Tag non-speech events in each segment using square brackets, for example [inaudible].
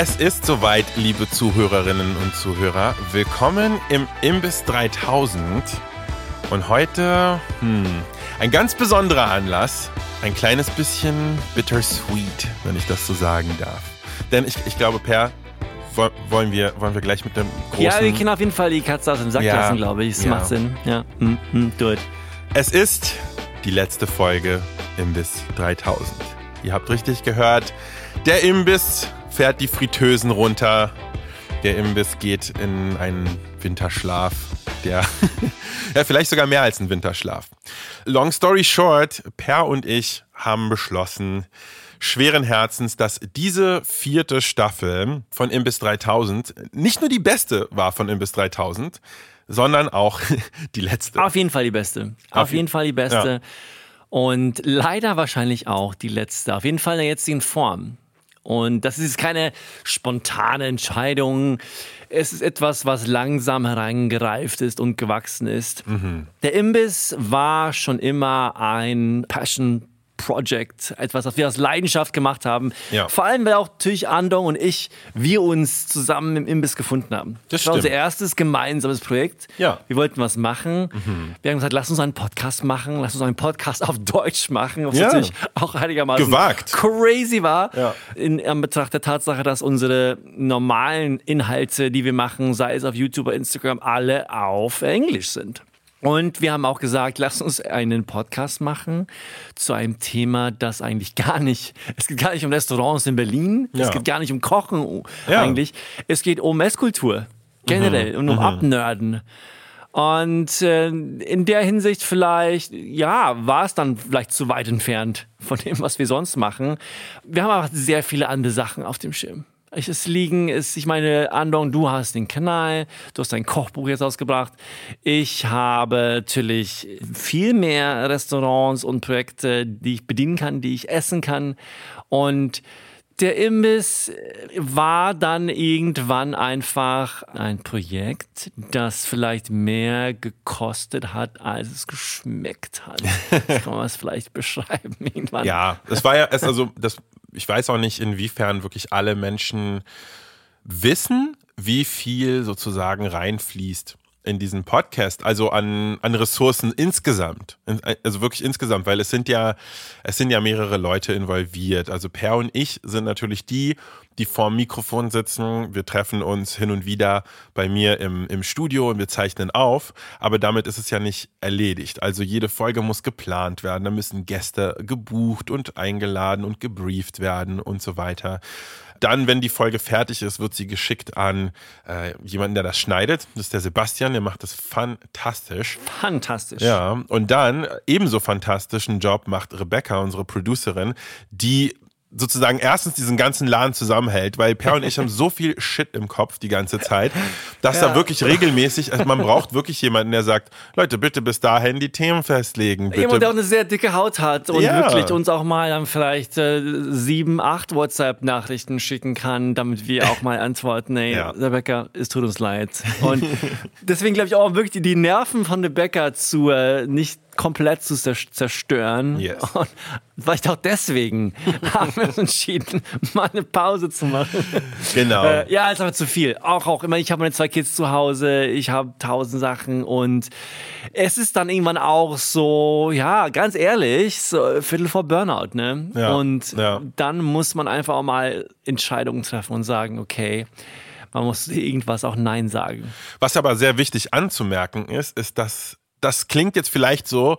Es ist soweit, liebe Zuhörerinnen und Zuhörer. Willkommen im Imbiss 3000. Und heute hm, ein ganz besonderer Anlass. Ein kleines bisschen bittersweet, wenn ich das so sagen darf. Denn ich, ich glaube, Per, wollen wir, wollen wir gleich mit dem großen... Ja, wir können auf jeden Fall die Katze aus dem Sack ja, lassen, glaube ich. Das ja. macht Sinn. Ja, hm, hm, do it. Es ist die letzte Folge Imbiss 3000. Ihr habt richtig gehört. Der Imbiss fährt die Fritteusen runter. Der Imbiss geht in einen Winterschlaf. Der, [laughs] ja, vielleicht sogar mehr als ein Winterschlaf. Long story short, Per und ich haben beschlossen, schweren Herzens, dass diese vierte Staffel von Imbiss 3000 nicht nur die beste war von Imbiss 3000, sondern auch [laughs] die letzte. Auf jeden Fall die beste. Auf, Auf jeden Fall die beste. Ja. Und leider wahrscheinlich auch die letzte. Auf jeden Fall in der jetzigen Form. Und das ist keine spontane Entscheidung. Es ist etwas, was langsam hereingereift ist und gewachsen ist. Mhm. Der Imbiss war schon immer ein Passion Project, etwas, was wir aus Leidenschaft gemacht haben. Ja. Vor allem, weil auch natürlich Andong und ich, wir uns zusammen im Imbiss gefunden haben. Das, das war unser erstes gemeinsames Projekt. Ja. Wir wollten was machen. Mhm. Wir haben gesagt, lass uns einen Podcast machen, lass uns einen Podcast auf Deutsch machen, was ja. natürlich auch einigermaßen Gewagt. crazy war. Ja. In Anbetracht der Tatsache, dass unsere normalen Inhalte, die wir machen, sei es auf YouTube oder Instagram, alle auf Englisch sind. Und wir haben auch gesagt, lass uns einen Podcast machen zu einem Thema, das eigentlich gar nicht, es geht gar nicht um Restaurants in Berlin, ja. es geht gar nicht um Kochen ja. eigentlich, es geht um Esskultur generell mhm. und um mhm. Abnörden. Und äh, in der Hinsicht vielleicht, ja, war es dann vielleicht zu weit entfernt von dem, was wir sonst machen. Wir haben aber sehr viele andere Sachen auf dem Schirm es liegen ist, ich meine, Andong, du hast den Kanal, du hast dein Kochbuch jetzt ausgebracht. Ich habe natürlich viel mehr Restaurants und Projekte, die ich bedienen kann, die ich essen kann. Und der Imbiss war dann irgendwann einfach ein Projekt, das vielleicht mehr gekostet hat, als es geschmeckt hat. [laughs] Das kann man es vielleicht beschreiben irgendwann. Ja, es war ja, es also das ich weiß auch nicht, inwiefern wirklich alle Menschen wissen, wie viel sozusagen reinfließt in diesen Podcast, also an, an Ressourcen insgesamt. Also wirklich insgesamt, weil es sind ja, es sind ja mehrere Leute involviert. Also Per und ich sind natürlich die, die vorm Mikrofon sitzen. Wir treffen uns hin und wieder bei mir im, im Studio und wir zeichnen auf. Aber damit ist es ja nicht erledigt. Also jede Folge muss geplant werden. Da müssen Gäste gebucht und eingeladen und gebrieft werden und so weiter. Dann, wenn die Folge fertig ist, wird sie geschickt an äh, jemanden, der das schneidet. Das ist der Sebastian, der macht das fantastisch. Fantastisch. Ja, und dann ebenso fantastischen Job macht Rebecca, unsere Producerin, die sozusagen erstens diesen ganzen Laden zusammenhält, weil Per und ich haben [laughs] so viel Shit im Kopf die ganze Zeit, dass ja. da wirklich regelmäßig, also man braucht wirklich jemanden, der sagt, Leute, bitte bis dahin die Themen festlegen. Bitte. Jemand, der auch eine sehr dicke Haut hat und ja. wirklich uns auch mal dann vielleicht äh, sieben, acht WhatsApp-Nachrichten schicken kann, damit wir auch mal antworten, ey, ja. Rebecca, es tut uns leid. Und deswegen glaube ich auch wirklich die Nerven von Rebecca zu äh, nicht komplett zu zerstören. Yes. Und vielleicht auch deswegen [laughs] haben wir uns entschieden, mal eine Pause zu machen. Genau. Äh, ja, ist aber zu viel. Auch, auch immer, ich habe meine zwei Kids zu Hause, ich habe tausend Sachen und es ist dann irgendwann auch so, ja, ganz ehrlich, so Viertel vor Burnout, ne? Ja, und ja. dann muss man einfach auch mal Entscheidungen treffen und sagen, okay, man muss irgendwas auch Nein sagen. Was aber sehr wichtig anzumerken ist, ist, dass das klingt jetzt vielleicht so,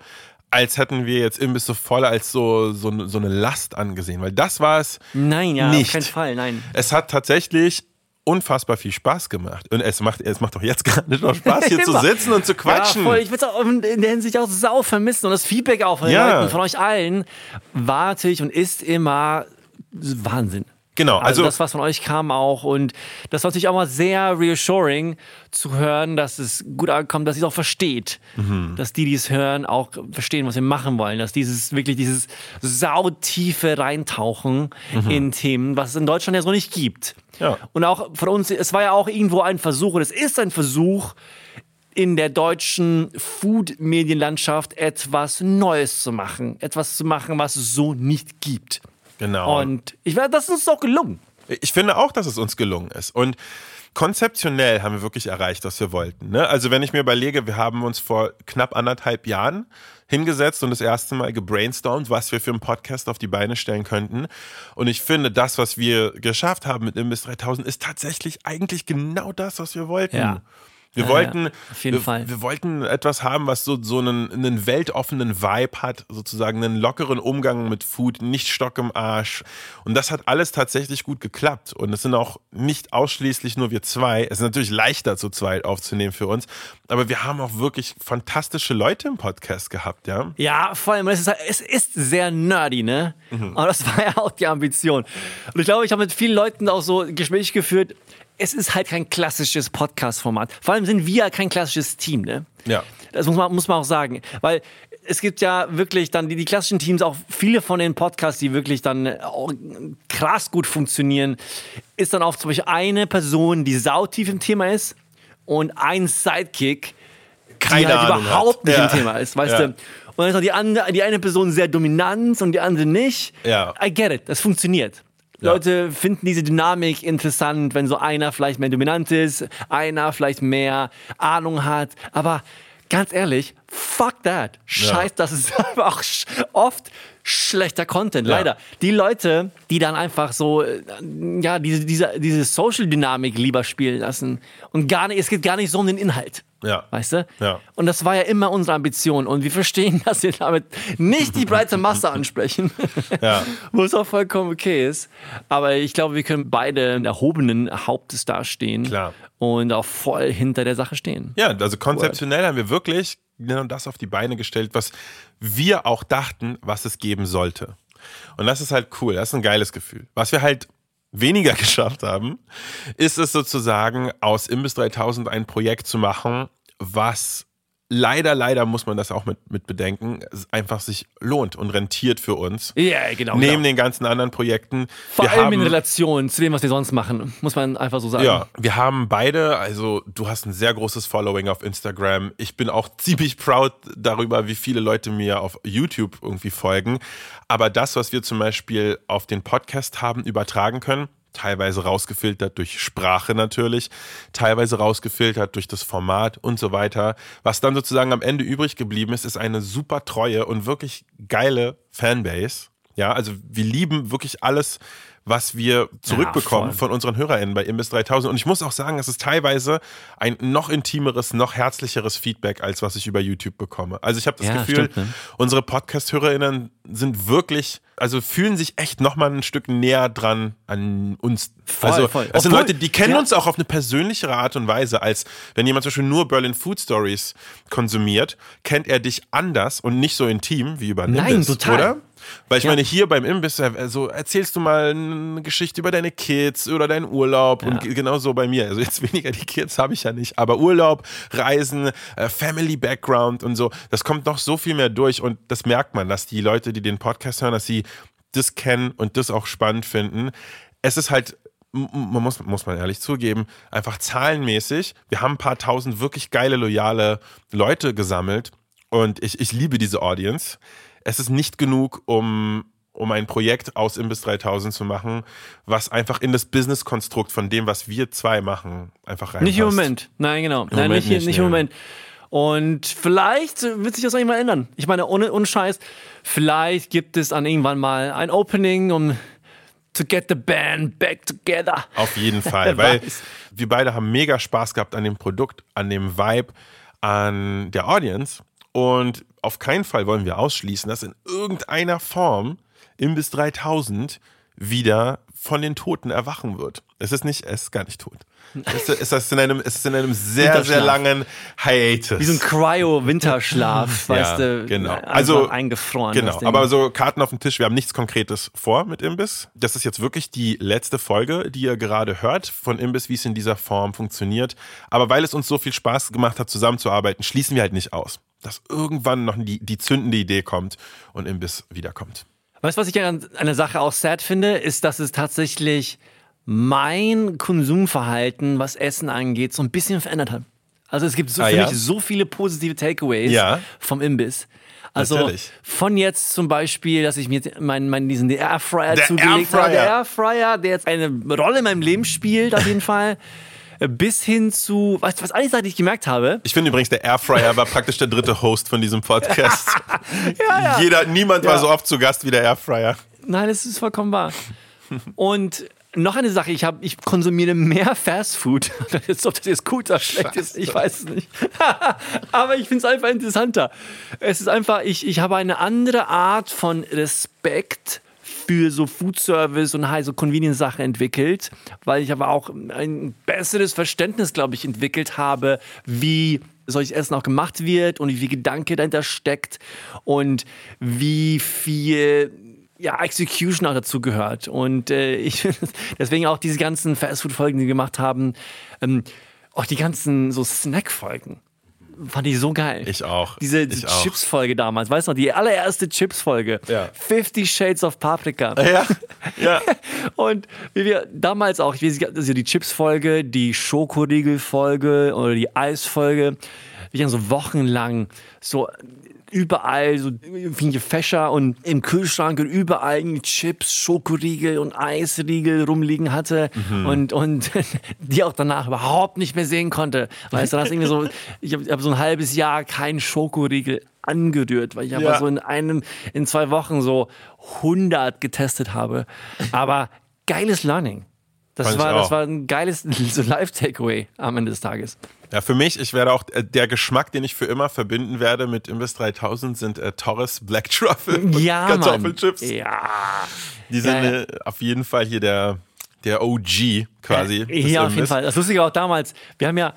als hätten wir jetzt Imbisse voll als so, so, so eine Last angesehen, weil das war es nein, ja, nicht. Auf keinen Fall, nein. Es hat tatsächlich unfassbar viel Spaß gemacht. Und es macht, es macht doch jetzt [laughs] gerade noch Spaß, hier zu [laughs] sitzen und zu quatschen. Ja, voll. Ich würde es auch in der Hinsicht auch sau vermissen. Und das Feedback auch von Ja. Leuten, von euch allen, war natürlich und ist immer Wahnsinn. Genau, Also, also, das, was von euch kam auch. Und das war natürlich auch mal sehr reassuring zu hören, dass es gut ankommt, dass ihr es auch versteht. Mhm. Dass die, die es hören, auch verstehen, was wir machen wollen. Dass dieses wirklich dieses sautiefe Reintauchen in Themen, was es in Deutschland ja so nicht gibt. Mhm. Ja. Und auch von uns, es war ja auch irgendwo ein Versuch, und es ist ein Versuch, in der deutschen Food-Medienlandschaft etwas Neues zu machen. Etwas zu machen, was es so nicht gibt. Genau. Und ich weiß, das ist uns auch gelungen. Ich finde auch, dass es uns gelungen ist. Und konzeptionell haben wir wirklich erreicht, was wir wollten. Ne? Also wenn ich mir überlege, wir haben uns vor knapp anderthalb Jahren hingesetzt und das erste Mal gebrainstormt, was wir für einen Podcast auf die Beine stellen könnten. Und ich finde, das, was wir geschafft haben mit Imbiss 3000, ist tatsächlich eigentlich genau das, was wir wollten. Ja. Wir Ja, wollten, ja, auf jeden wir, Fall. wir wollten etwas haben, was so, so einen, einen weltoffenen Vibe hat, sozusagen einen lockeren Umgang mit Food, nicht Stock im Arsch. Und das hat alles tatsächlich gut geklappt. Und es sind auch nicht ausschließlich nur wir zwei. Es ist natürlich leichter zu zweit aufzunehmen für uns. Aber wir haben auch wirklich fantastische Leute im Podcast gehabt, ja. Ja, vor allem, es ist, es ist sehr nerdy, ne? Mhm. Aber das war ja auch die Ambition. Und ich glaube, ich habe mit vielen Leuten auch so Gespräche geführt. Es ist halt kein klassisches Podcast-Format. Vor allem sind wir kein klassisches Team, ne? Ja. Das muss man, muss man auch sagen. Weil es gibt ja wirklich dann die, die klassischen Teams, auch viele von den Podcasts, die wirklich dann auch krass gut funktionieren, ist dann auch zum Beispiel eine Person, die sautief im Thema ist und ein Sidekick, Keine die halt Ahnung überhaupt hat. nicht Ja. im Thema ist, weißt Ja. du? Und dann ist noch die, andere, die eine Person sehr dominant und die andere nicht. Ja. I get it, das funktioniert. Ja. Leute finden diese Dynamik interessant, wenn so einer vielleicht mehr dominant ist, einer vielleicht mehr Ahnung hat. Aber ganz ehrlich, fuck that. Scheiß, das ist [laughs] einfach sch- oft schlechter Content, Ja. leider. Die Leute, die dann einfach so, äh, ja, diese, diese, diese Social-Dynamik lieber spielen lassen und gar nicht, es geht gar nicht so um den Inhalt. Ja. Weißt du? Ja. Und das war ja immer unsere Ambition. Und wir verstehen, [laughs] dass wir damit nicht die breite Masse ansprechen. [laughs] Ja. Wo es auch vollkommen okay ist. Aber ich glaube, wir können beide erhobenen Hauptes dastehen. Klar. Und auch voll hinter der Sache stehen. Ja, also konzeptionell haben wir wirklich genau das auf die Beine gestellt, was wir auch dachten, was es geben sollte. Und das ist halt cool, das ist ein geiles Gefühl. Was wir halt weniger [laughs] geschafft haben, ist es sozusagen aus Imbiss 3000 ein Projekt zu machen, was leider, leider muss man das auch mit, mit bedenken, es einfach sich lohnt und rentiert für uns. Ja, genau. Neben genau. den ganzen anderen Projekten. Vor Wir allem in haben- Relation zu dem, was wir sonst machen. Muss man einfach so sagen. Ja, wir haben beide, also du hast ein sehr großes Following auf Instagram. Ich bin auch [laughs] ziemlich proud darüber, wie viele Leute mir auf YouTube irgendwie folgen. Aber das, was wir zum Beispiel auf den Podcast haben übertragen können, teilweise rausgefiltert durch Sprache natürlich, teilweise rausgefiltert durch das Format und so weiter. Was dann sozusagen am Ende übrig geblieben ist, ist eine super treue und wirklich geile Fanbase. Ja, also wir lieben wirklich alles, was wir zurückbekommen voll. von unseren HörerInnen bei Imbiss 3000. Und ich muss auch sagen, es ist teilweise ein noch intimeres, noch herzlicheres Feedback, als was ich über YouTube bekomme. Also ich habe das Ja, Gefühl, stimmt, ne? unsere Podcast-HörerInnen sind wirklich, also fühlen sich echt noch mal ein Stück näher dran an uns. Voll, also voll. es sind Obwohl- Leute, die kennen ja. uns auch auf eine persönlichere Art und Weise, als wenn jemand zum Beispiel nur Berlin Food Stories konsumiert, kennt er dich anders und nicht so intim wie über Nein, Nimbus, total. oder? Weil ich Ja. meine, hier beim Imbiss, also erzählst du mal eine Geschichte über deine Kids oder deinen Urlaub und Ja. genauso bei mir. Also jetzt [laughs] weniger die Kids habe ich ja nicht, aber Urlaub, Reisen, äh, Family Background und so, das kommt noch so viel mehr durch und das merkt man, dass die Leute, die den Podcast hören, dass sie das kennen und das auch spannend finden. Es ist halt man muss, muss man ehrlich zugeben, einfach zahlenmäßig. Wir haben ein paar tausend wirklich geile, loyale Leute gesammelt und ich, ich liebe diese Audience. Es ist nicht genug, um, um ein Projekt aus Imbiss 3000 zu machen, was einfach in das Business-Konstrukt von dem, was wir zwei machen, einfach reinpasst. Nicht im Moment. Nein, genau. Nein, Moment nicht, nicht, nicht im. Moment. Und vielleicht wird sich das mal ändern. Ich meine, ohne, ohne Scheiß, vielleicht gibt es dann irgendwann mal ein Opening, um to get the band back together. Auf jeden [laughs] Fall, weil wir beide haben mega Spaß gehabt an dem Produkt, an dem Vibe, an der Audience. Und auf keinen Fall wollen wir ausschließen, dass in irgendeiner Form Imbiss 3000 wieder von den Toten erwachen wird. Es ist nicht, es ist gar nicht tot. Es ist, es ist, in, einem, es ist in einem sehr, sehr langen Hiatus. Wie so ein Cryo-Winterschlaf, weißt ja, du. Genau. Also eingefroren. Genau. Aber so Karten auf dem Tisch. Wir haben nichts Konkretes vor mit Imbiss. Das ist jetzt wirklich die letzte Folge, die ihr gerade hört von Imbiss, wie es in dieser Form funktioniert. Aber weil es uns so viel Spaß gemacht hat, zusammenzuarbeiten, schließen wir halt nicht aus, dass irgendwann noch die, die zündende Idee kommt und Imbiss wiederkommt. Weißt du, was ich an einer Sache auch sad finde, ist, dass es tatsächlich mein Konsumverhalten, was Essen angeht, so ein bisschen verändert hat. Also es gibt so, ah, für ja? mich so viele positive Takeaways ja. vom Imbiss. Also Natürlich. von jetzt zum Beispiel, dass ich mir meinen mein, diesen Airfryer der zugelegt Airfryer. habe. Der Airfryer, der jetzt eine Rolle in meinem Leben spielt, auf jeden [laughs] Fall. Bis hin zu, du, was eine Sache, die ich gemerkt habe? Ich finde übrigens, der Airfryer war praktisch der dritte Host von diesem Podcast. [laughs] ja, ja. Jeder, niemand Ja. war so oft zu Gast wie der Airfryer. Nein, das ist vollkommen wahr. Und noch eine Sache, ich, hab, ich konsumiere mehr Fastfood. Jetzt, [laughs] ob das jetzt gut oder schlecht ist, ich weiß es nicht. [laughs] Aber ich finde es einfach interessanter. Es ist einfach, ich, ich habe eine andere Art von Respekt für so Food Service und halt so Convenience-Sachen entwickelt, weil ich aber auch ein besseres Verständnis, glaube ich, entwickelt habe, wie solches Essen auch gemacht wird und wie viel Gedanke dahinter steckt und wie viel ja, Execution auch dazu gehört. Und äh, [laughs] ich deswegen auch diese ganzen Fastfood-Folgen, die wir gemacht haben, ähm, auch die ganzen so Snack-Folgen. Fand ich so geil. Ich auch. Diese Ich auch. Chips-Folge damals, weißt du noch, die allererste Chips-Folge. Ja. 50 Shades of Paprika. Ja, ja. [laughs] Und wie wir damals auch, ich weiß nicht, also die Chips-Folge, die Schokoriegel-Folge oder die Eis-Folge, wir haben so wochenlang so überall so viele Fächer und im Kühlschrank und überall Chips, Schokoriegel und Eisriegel rumliegen hatte und, und [laughs] die auch danach überhaupt nicht mehr sehen konnte. Weißt du, das irgendwie so, ich habe hab so ein halbes Jahr keinen Schokoriegel angerührt, weil ich einfach Ja. so in einem, in zwei Wochen so 100 getestet habe. Aber geiles Learning. Das war, das war ein geiles [laughs] so Live-Takeaway am Ende des Tages. Ja, für mich, ich werde auch, äh, der Geschmack, den ich für immer verbinden werde mit Imbiss 3000 sind äh, Torres Black [laughs] Truffle Ja, Mann. Kartoffelchips. Ja. Die sind Ja, ja. äh, auf jeden Fall hier der, der OG quasi. des Ja, auf jeden. Fall. Das Lustige auch damals, wir haben ja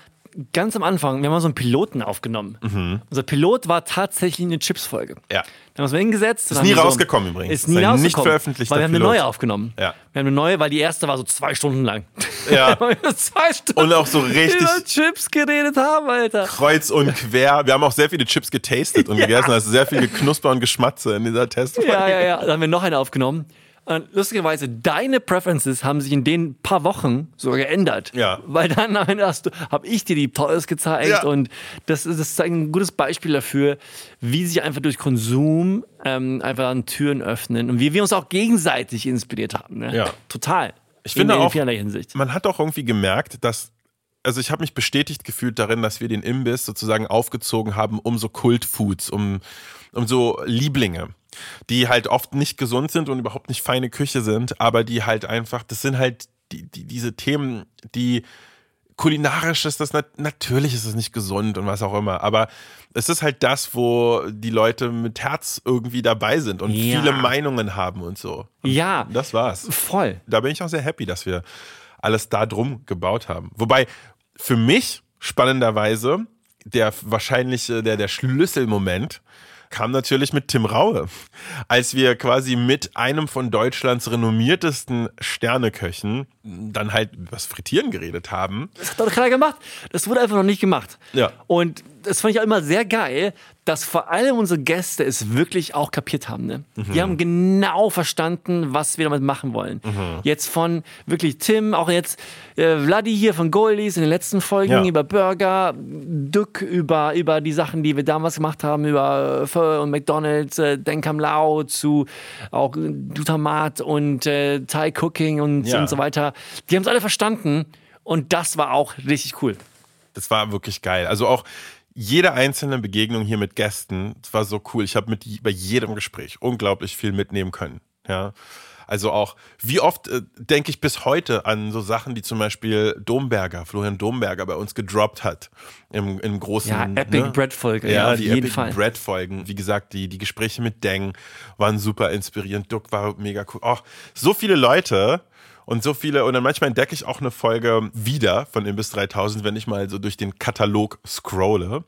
ganz am Anfang, wir haben mal so einen Piloten aufgenommen. Unser Pilot war tatsächlich eine Chips-Folge. Mhm. Ja. Dann haben wir uns hingesetzt. Ist nie haben so- rausgekommen übrigens. Ist nie rausgekommen. nicht veröffentlichter Weil wir haben eine Pilot. neue aufgenommen. Ja. Wir haben eine neue, weil die erste war so zwei Stunden lang. Ja. [laughs] Zwei Stunden Und auch so richtig- über Chips geredet haben, Alter. Kreuz und quer. Wir haben auch sehr viele Chips getastet und [laughs] gegessen. Also sehr viel Geknusper und Geschmatze in dieser Testfolge. Ja, ja, ja. Dann haben wir noch eine aufgenommen. Und lustigerweise, deine Preferences haben sich in den paar Wochen sogar geändert. Ja. Weil dann [laughs] habe ich dir die Toys gezeigt Ja. und das ist, das ist ein gutes Beispiel dafür, wie sich einfach durch Konsum ähm, einfach an Türen öffnen und wie wir uns auch gegenseitig inspiriert haben. Ne? Ja. Total. Ich finde in, auch- in vielerlei Hinsicht. Man hat auch irgendwie gemerkt, dass also ich habe mich bestätigt gefühlt darin, dass wir den Imbiss sozusagen aufgezogen haben, um so Kultfoods, um, um so Lieblinge, die halt oft nicht gesund sind und überhaupt nicht feine Küche sind, aber die halt einfach, das sind halt die, die, diese Themen, die kulinarisch ist das nat natürlich ist es nicht gesund und was auch immer, aber es ist halt das, wo die Leute mit Herz irgendwie dabei sind und Ja. viele Meinungen haben und so. Ja, Das war's voll. da bin ich auch sehr happy, dass wir alles da drum gebaut haben. Wobei für mich spannenderweise der wahrscheinliche, der, der Schlüsselmoment kam natürlich mit Tim Raue, als wir quasi mit einem von Deutschlands renommiertesten Sterneköchen dann halt über das Frittieren geredet haben. Das hat doch keiner gemacht. Das wurde einfach noch nicht gemacht. Ja. Und das fand ich auch immer sehr geil, dass vor allem unsere Gäste es wirklich auch kapiert haben. Ne? Die haben genau verstanden, was wir damit machen wollen. Jetzt von wirklich Tim, auch jetzt äh, Vladi hier von Goldies in den letzten Folgen Ja. über Burger, Dück über, über die Sachen, die wir damals gemacht haben, über Pho und McDonalds, äh, Denkam Lao zu auch Dutamat und äh, Thai Cooking und, Ja. und so weiter. Die haben es alle verstanden und das war auch richtig cool. Das war wirklich geil. Also auch jede einzelne Begegnung hier mit Gästen, das war so cool. Ich habe mit bei jedem Gespräch unglaublich viel mitnehmen können. Ja. Also auch, wie oft äh, denke ich bis heute an so Sachen, die zum Beispiel Domberger, Florian Domberger bei uns gedroppt hat. Im, im großen. Ja, Epic ne? Bread Folge. Ja, Ja, auf die jeden Epic Fall. Bread Folgen. Wie gesagt, die, die Gespräche mit Deng waren super inspirierend. Duck war mega cool. Auch so viele Leute. Und so viele, und dann manchmal entdecke ich auch eine Folge wieder von Imbiss 3000, wenn ich mal so durch den Katalog scrolle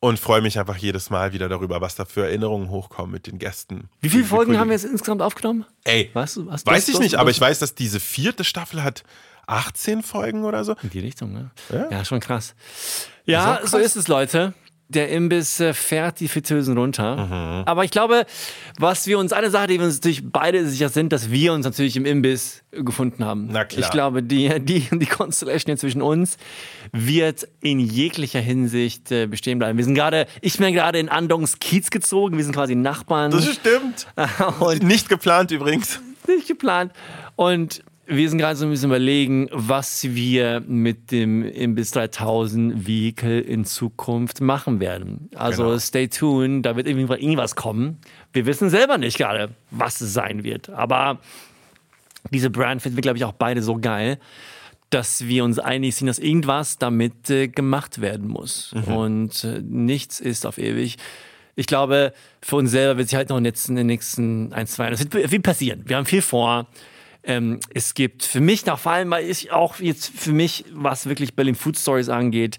und freue mich einfach jedes Mal wieder darüber, was da für Erinnerungen hochkommen mit den Gästen. Wie viele Folgen Kollegen. haben wir jetzt insgesamt aufgenommen? Ey, du, was weiß ich nicht, aber ich weiß, dass diese vierte Staffel hat 18 Folgen oder so. In die Richtung, ne? Ja. Ja, schon krass. Ja, so krass. ist es, Leute. Der Imbiss äh, fährt die Fritteusen runter. Mhm. Aber ich glaube, was wir uns, eine Sache, die wir uns natürlich beide sicher sind, dass wir uns natürlich im Imbiss gefunden haben. Na klar. Ich glaube, die, die, die Constellation hier zwischen uns wird in jeglicher Hinsicht äh, bestehen bleiben. Wir sind gerade, ich bin gerade in Andongs Kiez gezogen, wir sind quasi Nachbarn. Das stimmt. [laughs] Und Nicht geplant übrigens. nicht geplant. Und wir sind gerade so ein bisschen überlegen, was wir mit dem Imbiss 3000 Vehicle in Zukunft machen werden. Also Genau. stay tuned, da wird irgendwas kommen. Wir wissen selber nicht gerade, was es sein wird. Aber diese Brand finden wir, glaube ich, auch beide so geil, dass wir uns einig sind, dass irgendwas damit äh, gemacht werden muss. Und äh, nichts ist auf ewig. Ich glaube, für uns selber wird sich halt noch in den letzten, in den nächsten ein, zwei Jahren, es wird viel passieren. Wir haben viel vor. Ähm, es gibt für mich, nach vor allem, weil ich auch jetzt für mich, was wirklich Berlin Food Stories angeht,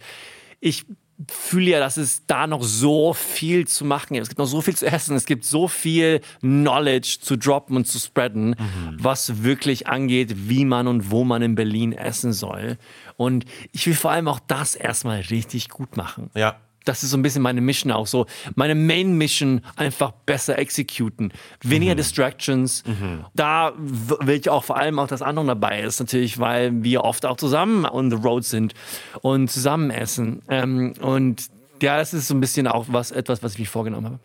ich fühle ja, dass es da noch so viel zu machen gibt. Es gibt noch so viel zu essen. Es gibt so viel Knowledge zu droppen und zu spreaden, was wirklich angeht, wie man und wo man in Berlin essen soll. Und ich will vor allem auch das erstmal richtig gut machen. Ja. Das ist so ein bisschen meine Mission auch so. Meine Main Mission einfach besser exekuten. Weniger Distractions. Da w- will ich auch vor allem auch das andere dabei ist natürlich, weil wir oft auch zusammen on the road sind und zusammen essen. Ähm, und ja, das ist so ein bisschen auch was, etwas, was ich mir vorgenommen habe.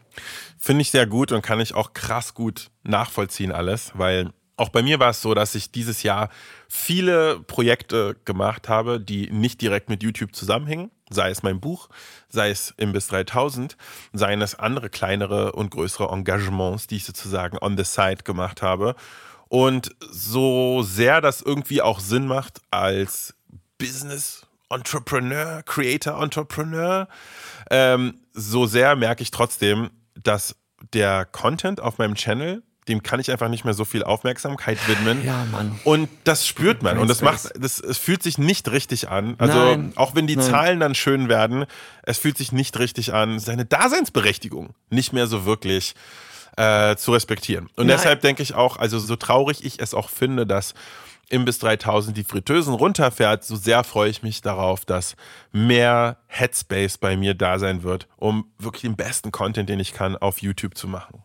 Finde ich sehr gut und kann ich auch krass gut nachvollziehen alles, weil auch bei mir war es so, dass ich dieses Jahr viele Projekte gemacht habe, die nicht direkt mit YouTube zusammenhängen. Sei es mein Buch, sei es Imbiss 3000, seien es andere kleinere und größere Engagements, die ich sozusagen on the side gemacht habe. Und so sehr das irgendwie auch Sinn macht als Business Entrepreneur, Creator Entrepreneur, ähm, so sehr merke ich trotzdem, dass der Content auf meinem Channel, dem kann ich einfach nicht mehr so viel Aufmerksamkeit widmen. Ja, Mann. Und das spürt man. Und das macht, das, es fühlt sich nicht richtig an. Also, Nein. auch wenn die Nein. Zahlen dann schön werden, es fühlt sich nicht richtig an, seine Daseinsberechtigung nicht mehr so wirklich äh, zu respektieren. Und Nein. deshalb denke ich auch, also so traurig ich es auch finde, dass Imbiss 3000 die Fritteusen runterfährt, so sehr freue ich mich darauf, dass mehr Headspace bei mir da sein wird, um wirklich den besten Content, den ich kann, auf YouTube zu machen.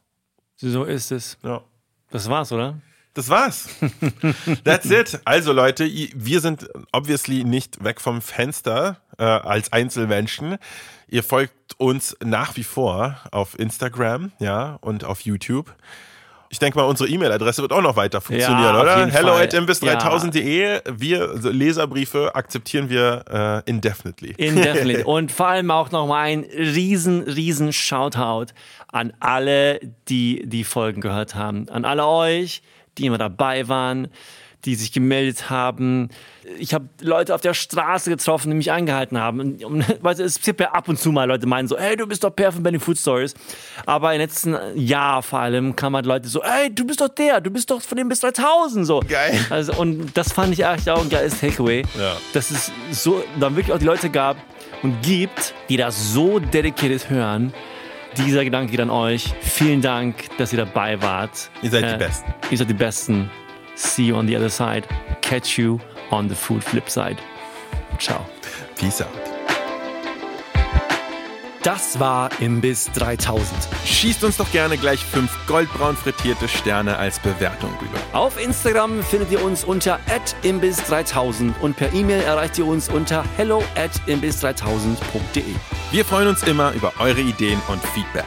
So ist es. Ja. Das war's, oder? Das war's. [laughs] That's it. Also Leute, wir sind obviously nicht weg vom Fenster äh, als Einzelmenschen. Ihr folgt uns nach wie vor auf Instagram, ja, und auf YouTube. Ich denke mal, unsere E-Mail-Adresse wird auch noch weiter funktionieren, Ja, oder? Hello Fall. at imbiss3000.de. Wir, also Leserbriefe akzeptieren wir äh, indefinitely. Indefinitely. [laughs] Und vor allem auch nochmal ein riesen, riesen Shoutout an alle, die die Folgen gehört haben. An alle euch, die immer dabei waren, die sich gemeldet haben. Ich habe Leute auf der Straße getroffen, die mich angehalten haben. Und, und, [laughs] weißt du, es gibt ja ab und zu mal Leute, die meinen so, hey, du bist doch Per von Benny Food Stories. Aber im letzten Jahr vor allem kamen halt Leute so, hey, du bist doch der, du bist doch von dem bis 3000 so. Geil. Also, und das fand ich eigentlich auch ein geiles Takeaway, Ja. dass es so dann wirklich auch die Leute gab und gibt, die das so dedicated hören. Dieser Gedanke geht an euch. Vielen Dank, dass ihr dabei wart. Ihr seid die Besten. Ihr seid die Besten. See you on the other side. Catch you on the food flip side. Ciao. Peace out. Das war Imbiss 3000. Schießt uns doch gerne gleich fünf goldbraun frittierte Sterne als Bewertung rüber. Auf Instagram findet ihr uns unter imbiss3000 und per E-Mail erreicht ihr uns unter hello at imbiss3000.de. Wir freuen uns immer über eure Ideen und Feedback.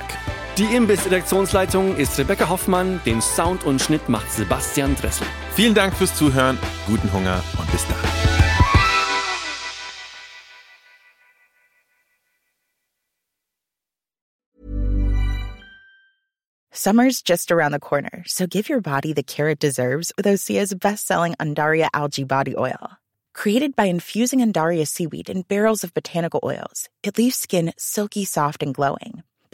Die Imbiss-Redaktionsleitung ist Rebecca Hoffmann, den Sound und Schnitt macht Sebastian Dressel. Vielen Dank fürs Zuhören, guten Hunger und bis dann. Summer's just around the corner, so give your body the care it deserves with Osea's best-selling Undaria algae body oil. Created by infusing Undaria seaweed in barrels of botanical oils, it leaves skin silky soft and glowing.